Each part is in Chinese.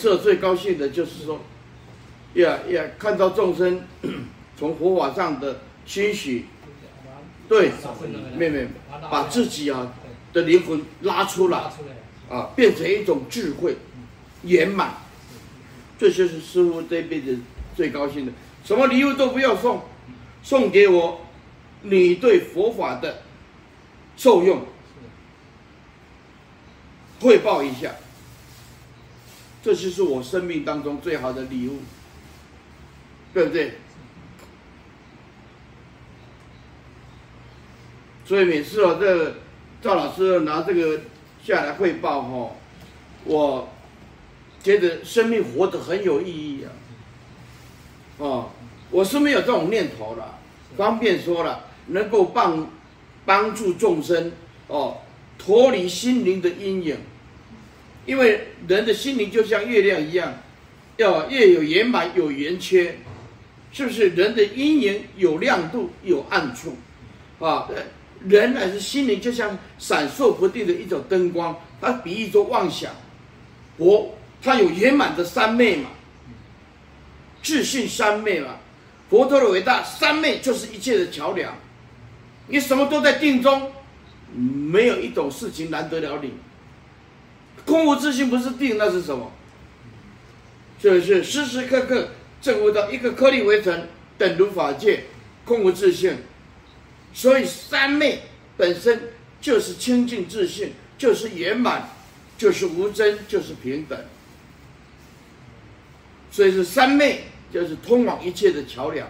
是最高兴的就是说，呀呀，看到众生从佛法上的欣喜，对，妹妹把自己啊的灵魂拉出来，啊，变成一种智慧圆满，这就是师傅这辈子最高兴的。什么礼物都不要送，送给我你对佛法的受用，汇报一下。这就是我生命当中最好的礼物，对不对？所以每次哦，这个赵老师拿这个下来汇报哈，我觉得生命活得很有意义啊。哦，我是没有这种念头了，方便说了，能够帮帮助众生哦，脱离心灵的阴影。因为人的心灵就像月亮一样，要月有圆满有圆缺，是不是？人的阴影有亮度有暗处，啊，人乃是心灵就像闪烁不定的一种灯光，它比喻作妄想。佛它有圆满的三昧嘛，自信三昧嘛，佛陀的伟大三昧就是一切的桥梁，你什么都在定中，没有一种事情难得了你。空无自性不是定，那是什么？就是时时刻刻证悟到一个颗粒微尘，等如法界，空无自性。所以三昧本身就是清净自性，就是圆满，就是无争，就是平等。所以是三昧，就是通往一切的桥梁。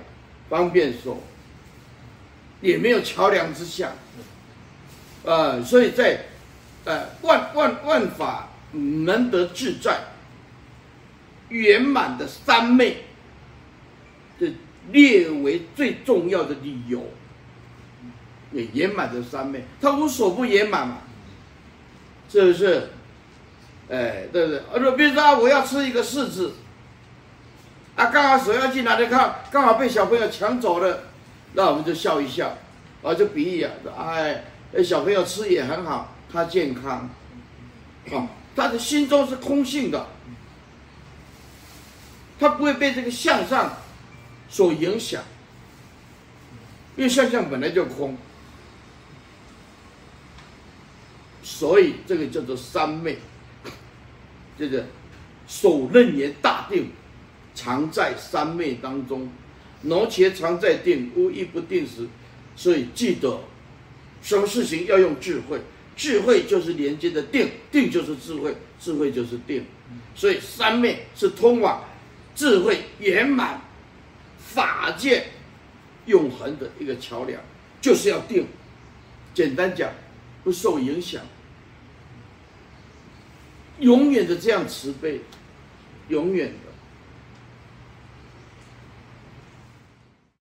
方便说，也没有桥梁之下。呃，所以在。呃，万万万法能得自在圆满的三昧，这列为最重要的理由。也圆满的三昧，他无所不圆满嘛，是不是？哎，对不对？啊，比如说我要吃一个柿子，啊，刚好手要进来的看，刚好被小朋友抢走了，那我们就笑一笑，啊，就比喻啊，哎，小朋友吃也很好。他健康，啊，他的心中是空性的，他不会被这个相上所影响，因为相相本来就空，所以这个叫做三昧，这个首楞严大定，常在三昧当中，挪且常在定，无一不定时，所以记得，什么事情要用智慧。智慧就是连接的定，定就是智慧，智慧就是定，所以三昧是通往智慧圆满法界永恒的一个桥梁，就是要定。简单讲，不受影响，永远的这样慈悲，永远的。